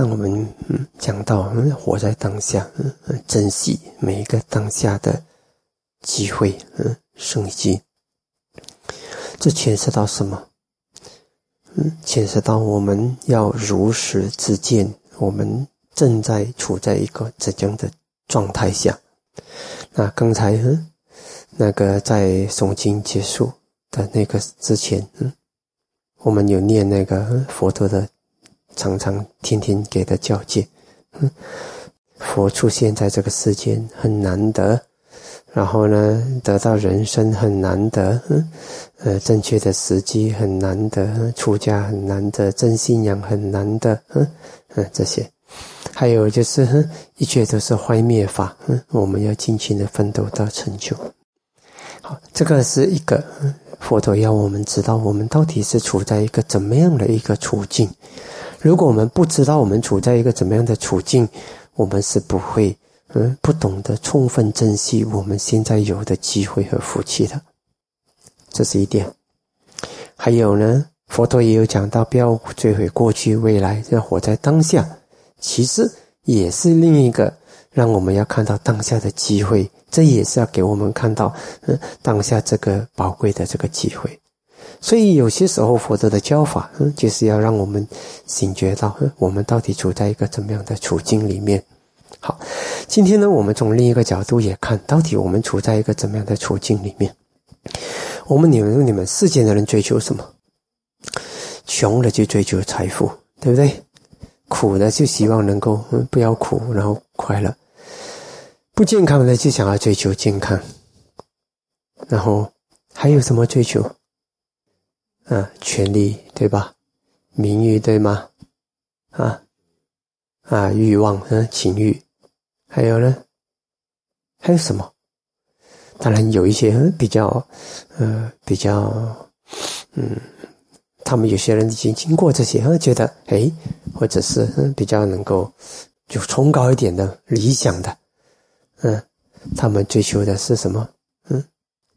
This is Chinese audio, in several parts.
让我们嗯讲到嗯活在当下，嗯珍惜每一个当下的机会，嗯生机，这牵涉到什么？嗯，牵涉到我们要如实自见，我们正在处在一个怎样的状态下？那刚才嗯，那个在诵经结束的那个之前，嗯，我们有念那个佛陀的。常常天天给的教诫，佛出现在这个世间很难得，然后呢，得到人生很难得，呃，正确的时机很难得，出家很难得，真信仰很难得，嗯嗯，这些，还有就是，一切都是坏灭法，嗯，我们要尽情的奋斗到成就。好，这个是一个佛陀要我们知道，我们到底是处在一个怎么样的一个处境。如果我们不知道我们处在一个怎么样的处境，我们是不会，嗯，不懂得充分珍惜我们现在有的机会和福气的。这是一点。还有呢，佛陀也有讲到，不要追悔过去、未来，要活在当下。其实也是另一个让我们要看到当下的机会，这也是要给我们看到，嗯，当下这个宝贵的这个机会。所以有些时候，佛陀的教法，嗯，就是要让我们醒觉到，嗯，我们到底处在一个怎么样的处境里面。好，今天呢，我们从另一个角度也看到底我们处在一个怎么样的处境里面。我们你们你们世间的人追求什么？穷的就追求财富，对不对？苦的就希望能够不要苦，然后快乐。不健康的就想要追求健康。然后还有什么追求？啊，权力对吧？名誉对吗？啊啊，欲望嗯，情欲，还有呢？还有什么？当然有一些比较，呃，比较，嗯，他们有些人已经经过这些，觉得哎，或者是比较能够就崇高一点的理想的，嗯，他们追求的是什么？嗯，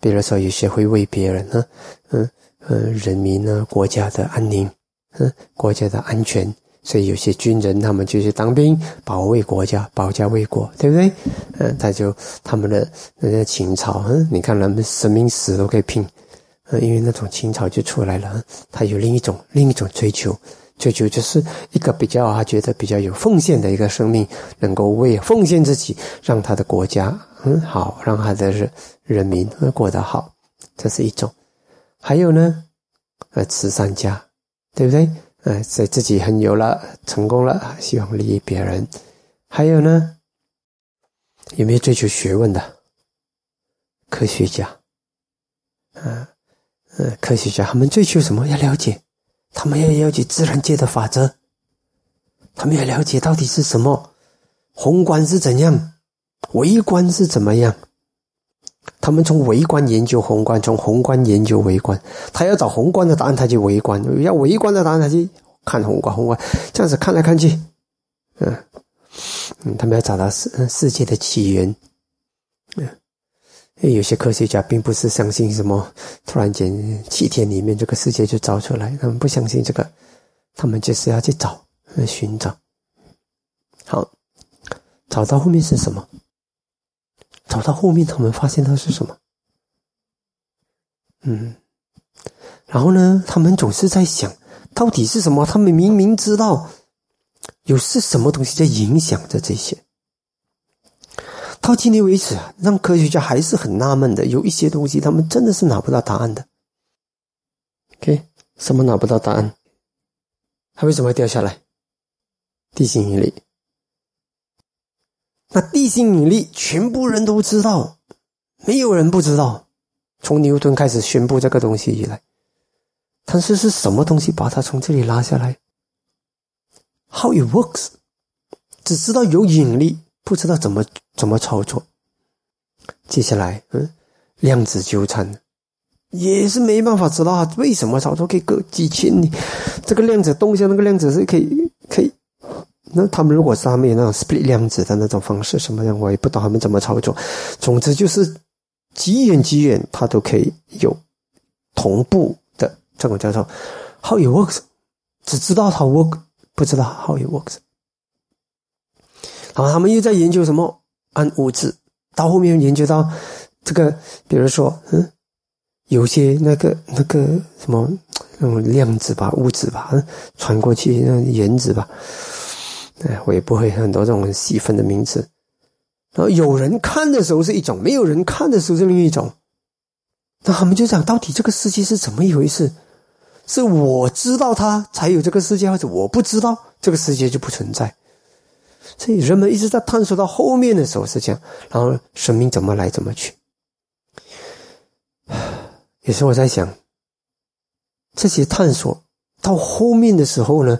比如说有些会为别人呢，嗯。呃，人民呢，国家的安宁，嗯，国家的安全，所以有些军人他们就去当兵，保卫国家，保家卫国，对不对？嗯，他就他们的那些情操，嗯，你看人们生命死都可以拼，因为那种情操就出来了。他有另一种另一种追求，追求就是一个比较他觉得比较有奉献的一个生命，能够为奉献自己，让他的国家很好，让他的人民过得好，这是一种。还有呢，呃，慈善家，对不对？呃，在自己很有了，成功了，希望利益别人。还有呢，有没有追求学问的科学家？啊，呃，科学家他们追求什么？要了解，他们要了解自然界的法则，他们要了解到底是什么，宏观是怎样，微观是怎么样。他们从微观研究宏观，从宏观研究微观。他要找宏观的答案，他就微观；要微观的答案，他就看宏观。宏观这样子看来看去，嗯嗯，他们要找到世世界的起源。嗯，有些科学家并不是相信什么突然间七天里面这个世界就造出来，他们不相信这个，他们就是要去找、寻找。好，找到后面是什么？找到后面，他们发现他是什么？嗯，然后呢？他们总是在想，到底是什么？他们明明知道有是什么东西在影响着这些。到今天为止啊，让科学家还是很纳闷的。有一些东西，他们真的是拿不到答案的。OK，什么拿不到答案？它为什么会掉下来？地心引力。那地心引力，全部人都知道，没有人不知道。从牛顿开始宣布这个东西以来，但是是什么东西把它从这里拉下来？How it works？只知道有引力，不知道怎么怎么操作。接下来，嗯，量子纠缠也是没办法知道为什么操作可以隔几千里，这个量子动向那个量子是可以。那他们如果是他们有那种 split 量子的那种方式，什么样我也不懂他们怎么操作。总之就是极远极远，它都可以有同步的这种叫做 how it works，只知道它 work，不知道 how it works。然后他们又在研究什么暗物质，到后面研究到这个，比如说，嗯，有些那个那个什么那种量子吧，物质吧，传过去那原子吧，哎，我也不会很多这种很细分的名字。然后有人看的时候是一种，没有人看的时候是另一种。那他们就讲，到底这个世界是怎么一回事？是我知道它才有这个世界，或者我不知道这个世界就不存在？所以人们一直在探索到后面的时候是这样。然后生命怎么来怎么去？有时候我在想，这些探索到后面的时候呢，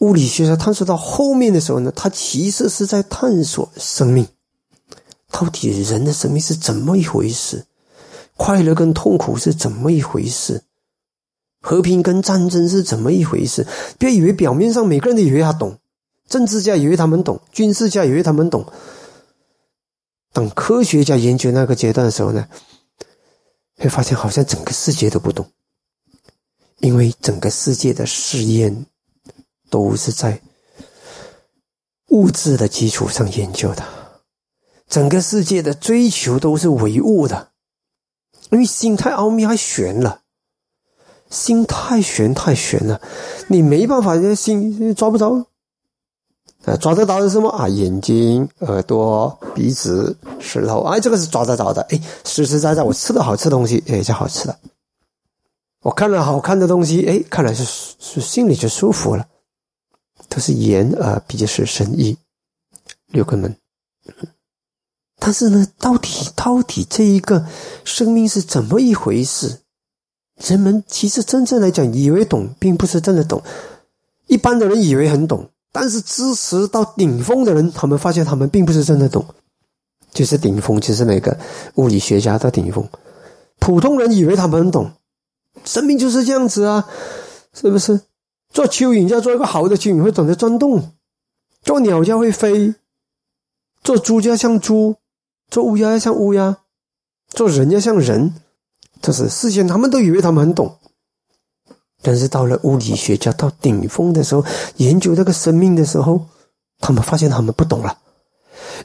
物理学家探索到后面的时候呢，他其实是在探索生命。到底人的生命是怎么一回事？快乐跟痛苦是怎么一回事？和平跟战争是怎么一回事？别以为表面上每个人都以为他懂，政治家以为他们懂，军事家以为他们懂。等科学家研究那个阶段的时候呢，会发现好像整个世界都不懂，因为整个世界的试验都是在物质的基础上研究的。整个世界的追求都是唯物的，因为心太奥秘，太玄了。心太玄，太玄了，你没办法，这心抓不着。啊，抓得到是什么啊？眼睛、耳朵、鼻子、舌头，哎，这个是抓得着的。哎，实实在在，我吃的好吃的东西，哎，叫好吃的。我看了好看的东西，哎，看来是是心里就舒服了。都是眼、耳、鼻、舌、身、意六个门。但是呢，到底到底这一个生命是怎么一回事？人们其实真正来讲，以为懂，并不是真的懂。一般的人以为很懂，但是知识到顶峰的人，他们发现他们并不是真的懂。就是顶峰，就是那个物理学家的顶峰。普通人以为他们很懂，生命就是这样子啊，是不是？做蚯蚓要做一个好的蚯蚓，会懂得钻洞；做鸟要会飞；做猪就要像猪。做乌鸦要像乌鸦，做人要像人，这是事先他们都以为他们很懂，但是到了物理学家到顶峰的时候，研究这个生命的时候，他们发现他们不懂了，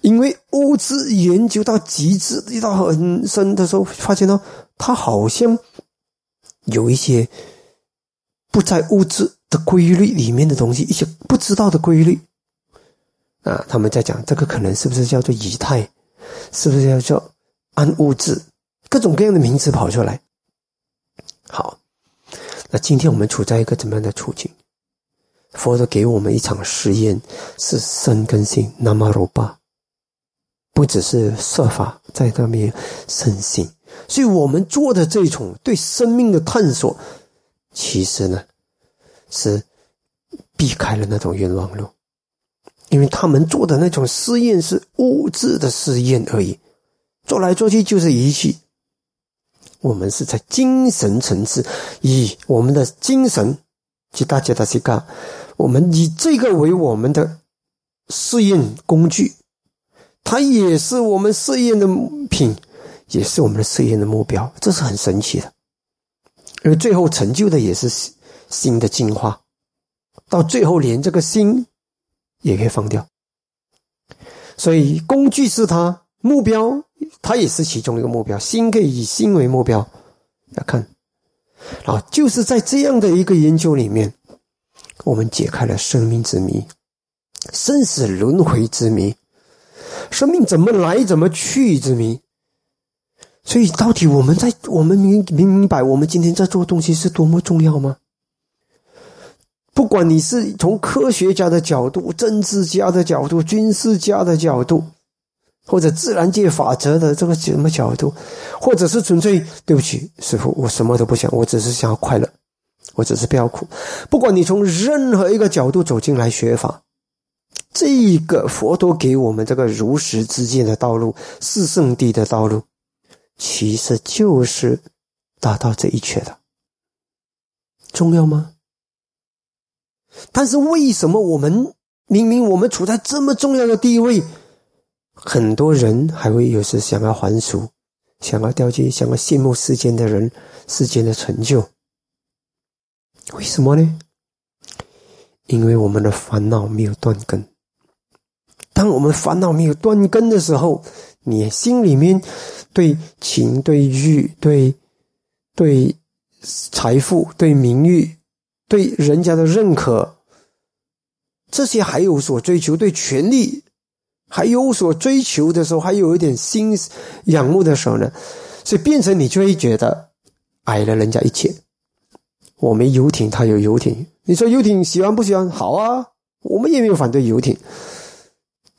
因为物质研究到极致、一到很深的时候，发现到它好像有一些不在物质的规律里面的东西，一些不知道的规律啊，他们在讲这个可能是不是叫做仪态？是不是要叫暗物质？各种各样的名词跑出来。好，那今天我们处在一个怎么样的处境？佛陀给我们一场实验，是生根性，那么如巴，不只是设法在那边生性，所以我们做的这种对生命的探索，其实呢，是避开了那种冤枉路。因为他们做的那种试验是物质的试验而已，做来做去就是仪器。我们是在精神层次，以我们的精神，去大家的去干，我们以这个为我们的试验工具，它也是我们试验的品，也是我们的试验的目标。这是很神奇的，因为最后成就的也是新的进化，到最后连这个心。也可以放掉，所以工具是它，目标它也是其中一个目标。心可以以心为目标来看，啊，就是在这样的一个研究里面，我们解开了生命之谜、生死轮回之谜、生命怎么来怎么去之谜。所以，到底我们在我们明明明白，我们今天在做东西是多么重要吗？不管你是从科学家的角度、政治家的角度、军事家的角度，或者自然界法则的这个什么角度，或者是纯粹对不起师傅，我什么都不想，我只是想要快乐，我只是不要苦。不管你从任何一个角度走进来学法，这个佛陀给我们这个如实之见的道路，是圣地的道路，其实就是达到这一切的，重要吗？但是为什么我们明明我们处在这么重要的地位，很多人还会有时想要还俗，想要掉进，想要羡慕世间的人、世间的成就？为什么呢？因为我们的烦恼没有断根，当我们烦恼没有断根的时候，你心里面对情、对欲、对对财富、对名誉、对人家的认可，这些还有所追求，对权力还有所追求的时候，还有一点心仰慕的时候呢，所以变成你就会觉得矮了人家一切。我没游艇，他有游艇。你说游艇喜欢不喜欢？好啊，我们也没有反对游艇。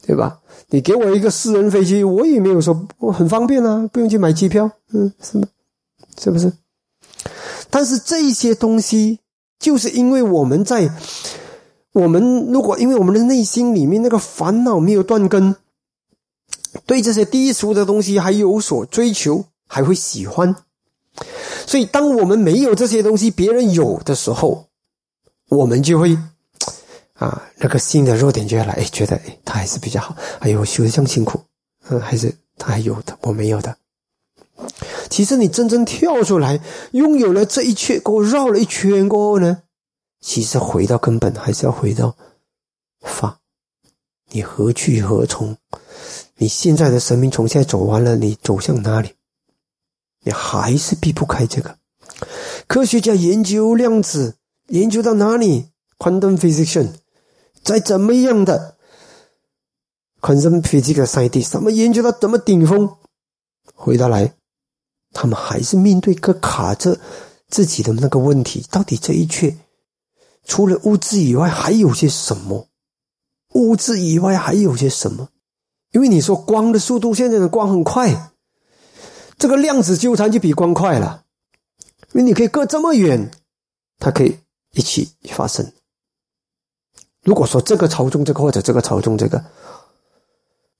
对吧？你给我一个私人飞机，我也没有说我很方便啊，不用去买机票，嗯，是吗？是不是？但是这些东西，就是因为我们在我们如果因为我们的内心里面那个烦恼没有断根，对这些低俗的东西还有所追求，还会喜欢，所以当我们没有这些东西，别人有的时候，我们就会。啊，那个新的弱点就来，哎，觉得哎，他还是比较好。哎呦，修的这样辛苦，嗯，还是他还有的，我没有的。其实你真正跳出来，拥有了这一切，给我绕了一圈过后呢，其实回到根本，还是要回到法。你何去何从？你现在的生命从现在走完了，你走向哪里？你还是避不开这个。科学家研究量子，研究到哪里？Quantum physics。在怎么样的昆山飞机的赛地，什么研究到怎么顶峰，回到来，他们还是面对个卡着自己的那个问题：到底这一切除了物质以外还有些什么？物质以外还有些什么？因为你说光的速度，现在的光很快，这个量子纠缠就比光快了，因为你可以隔这么远，它可以一起发生。如果说这个操纵这个或者这个操纵这个，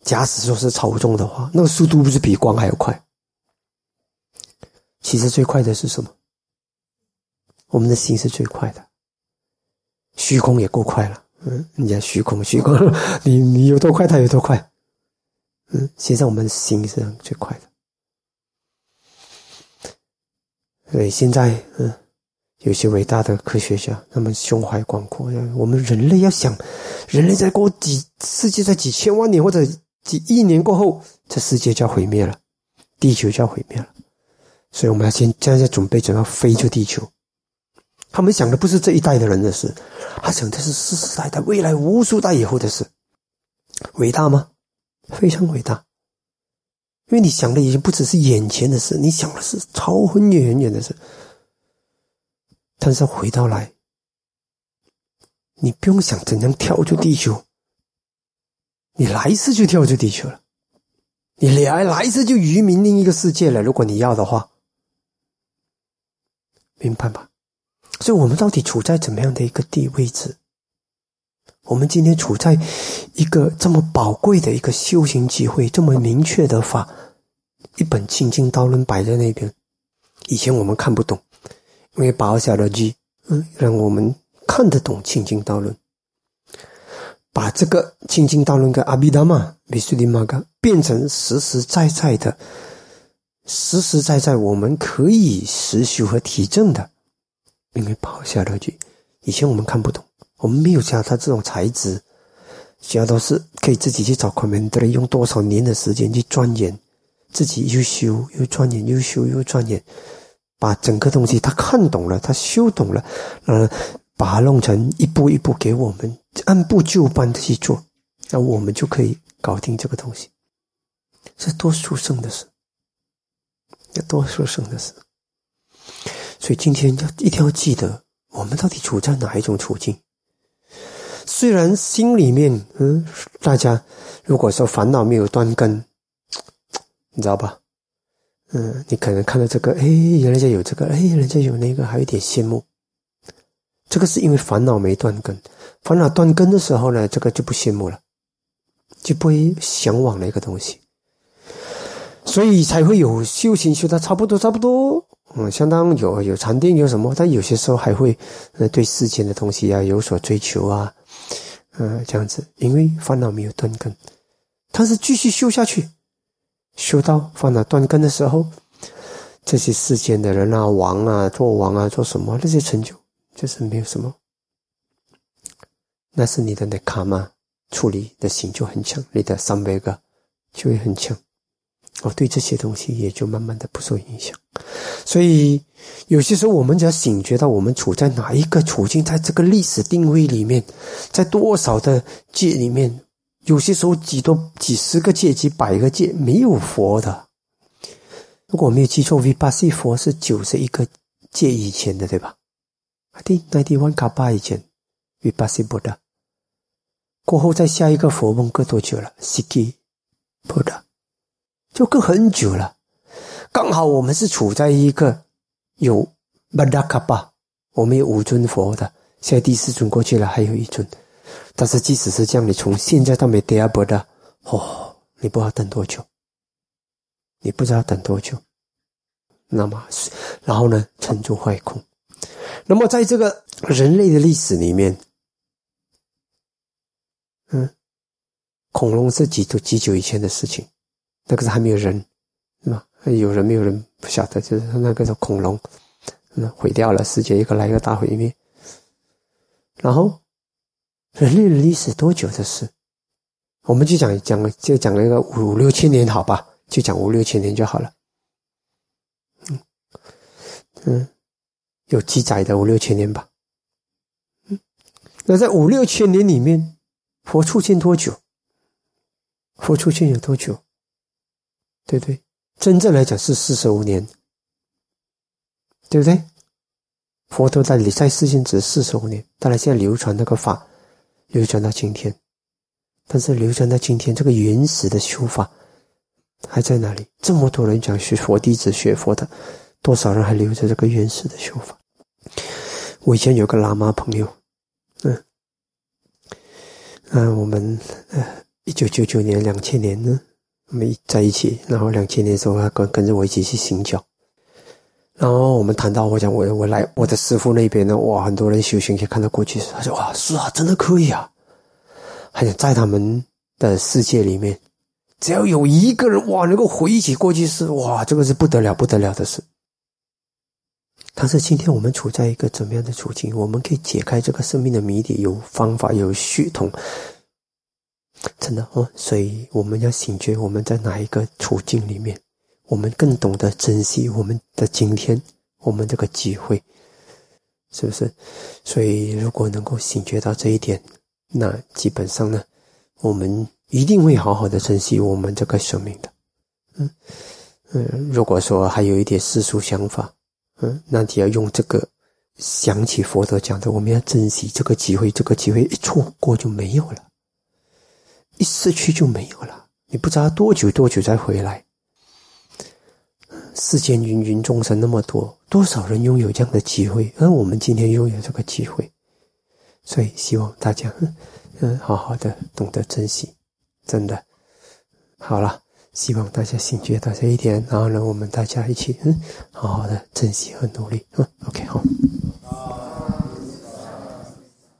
假使说是操纵的话，那个速度不是比光还要快？其实最快的是什么？我们的心是最快的，虚空也够快了。嗯，你讲虚空，虚空，你你有多快，它有多快。嗯，现在我们心是最快的。所以现在，嗯。有些伟大的科学家，他们胸怀广阔。我们人类要想，人类在过几世界在几千万年或者几亿年过后，这世界就要毁灭了，地球就要毁灭了。所以我们要先现在准备，准备飞出地球。他们想的不是这一代的人的事，他想的是世世代代未来无数代以后的事。伟大吗？非常伟大。因为你想的已经不只是眼前的事，你想的是超很远很远的事。但是回到来，你不用想怎样跳出地球，你来世就跳出地球了，你来来世就移民另一个世界了。如果你要的话，明白吧？所以，我们到底处在怎么样的一个地位置？我们今天处在一个这么宝贵的一个修行机会，这么明确的法，一本《清净道论》摆在那边，以前我们看不懂。因为把小的机，嗯，让我们看得懂《清净道论》，把这个《清净道论》跟阿毗达玛、比苏利玛嘎变成实实在在的、实实在在我们可以实修和体证的。因为把小的机，以前我们看不懂，我们没有像他这种才智，其他都是可以自己去找孔门的人，用多少年的时间去钻研，自己又修又钻研，又修又钻研。把整个东西他看懂了，他修懂了，嗯，把它弄成一步一步给我们按部就班的去做，那我们就可以搞定这个东西。是多殊胜的事，多殊胜的事。所以今天要一定要记得，我们到底处在哪一种处境？虽然心里面，嗯，大家如果说烦恼没有断根，你知道吧？嗯，你可能看到这个，哎，人家有这个，哎，人家有那个，还有点羡慕。这个是因为烦恼没断根，烦恼断根的时候呢，这个就不羡慕了，就不会向往那个东西，所以才会有修行修的差不多，差不多，嗯，相当有有禅定有什么，但有些时候还会，呃，对世间的东西啊有所追求啊，嗯，这样子，因为烦恼没有断根，但是继续修下去。修到放到断根的时候，这些世间的人啊，王啊，做王啊，做什么那些成就，就是没有什么。那是你的那卡嘛？处理的心就很强，你的三百个就会很强。我，对这些东西也就慢慢的不受影响。所以有些时候我们只要醒觉到我们处在哪一个处境，在这个历史定位里面，在多少的界里面，有些时候几多几十个界、几百个界没有佛的。如果我没有记错，V 八 C 佛是九十一个界以前的，对吧？啊，对，ninety one 卡巴以前，V 八 C 不的。过后再下一个佛梦隔多久了？Siki 不的，就隔很久了。刚好我们是处在一个有巴达卡巴，我们有五尊佛的，现在第四尊过去了，还有一尊。但是即使是这样，你从现在到没第二波的，哦，你不知道等多久。你不知道等多久，那么，然后呢？成住坏空。那么，在这个人类的历史里面，嗯，恐龙是几多几久以前的事情？那个是还没有人，是吧？有人没有人不晓得，就是那个是恐龙，嗯，毁掉了世界，一个来一个大毁灭。然后，人类的历史多久的事？我们就讲讲，就讲了一个五六千年，好吧？就讲五六千年就好了，嗯嗯，有记载的五六千年吧，嗯，那在五六千年里面，佛出现多久？佛出现有多久？对不对？真正来讲是四十五年，对不对？佛陀在里在世间只四十五年，当然现在流传那个法，流传到今天，但是流传到今天这个原始的修法。还在那里？这么多人讲学佛弟子学佛的，多少人还留着这个原始的修法？我以前有个喇嘛朋友，嗯嗯，我们呃一九九九年、两千年呢，我们在一起，然后两千年的时候，他跟跟着我一起去行教，然后我们谈到，我讲我我来我的师傅那边呢，哇，很多人修行，可以看到过去，他说哇，是啊，真的可以啊，还想在他们的世界里面。只要有一个人哇，能够回忆起过去式，哇，这个是不得了、不得了的事。但是今天我们处在一个怎么样的处境？我们可以解开这个生命的谜底，有方法、有系统，真的哦。所以我们要醒觉，我们在哪一个处境里面，我们更懂得珍惜我们的今天，我们这个机会，是不是？所以如果能够醒觉到这一点，那基本上呢，我们。一定会好好的珍惜我们这个生命的，嗯嗯。如果说还有一点世俗想法，嗯，那就要用这个想起佛陀讲的，我们要珍惜这个机会，这个机会一错过就没有了，一失去就没有了。你不知道多久多久再回来。世间芸芸众生那么多，多少人拥有这样的机会，而我们今天拥有这个机会，所以希望大家嗯好好的懂得珍惜。真的，好了，希望大家醒觉到这一点，然后呢，我们大家一起嗯，好好的珍惜和努力嗯 OK 好。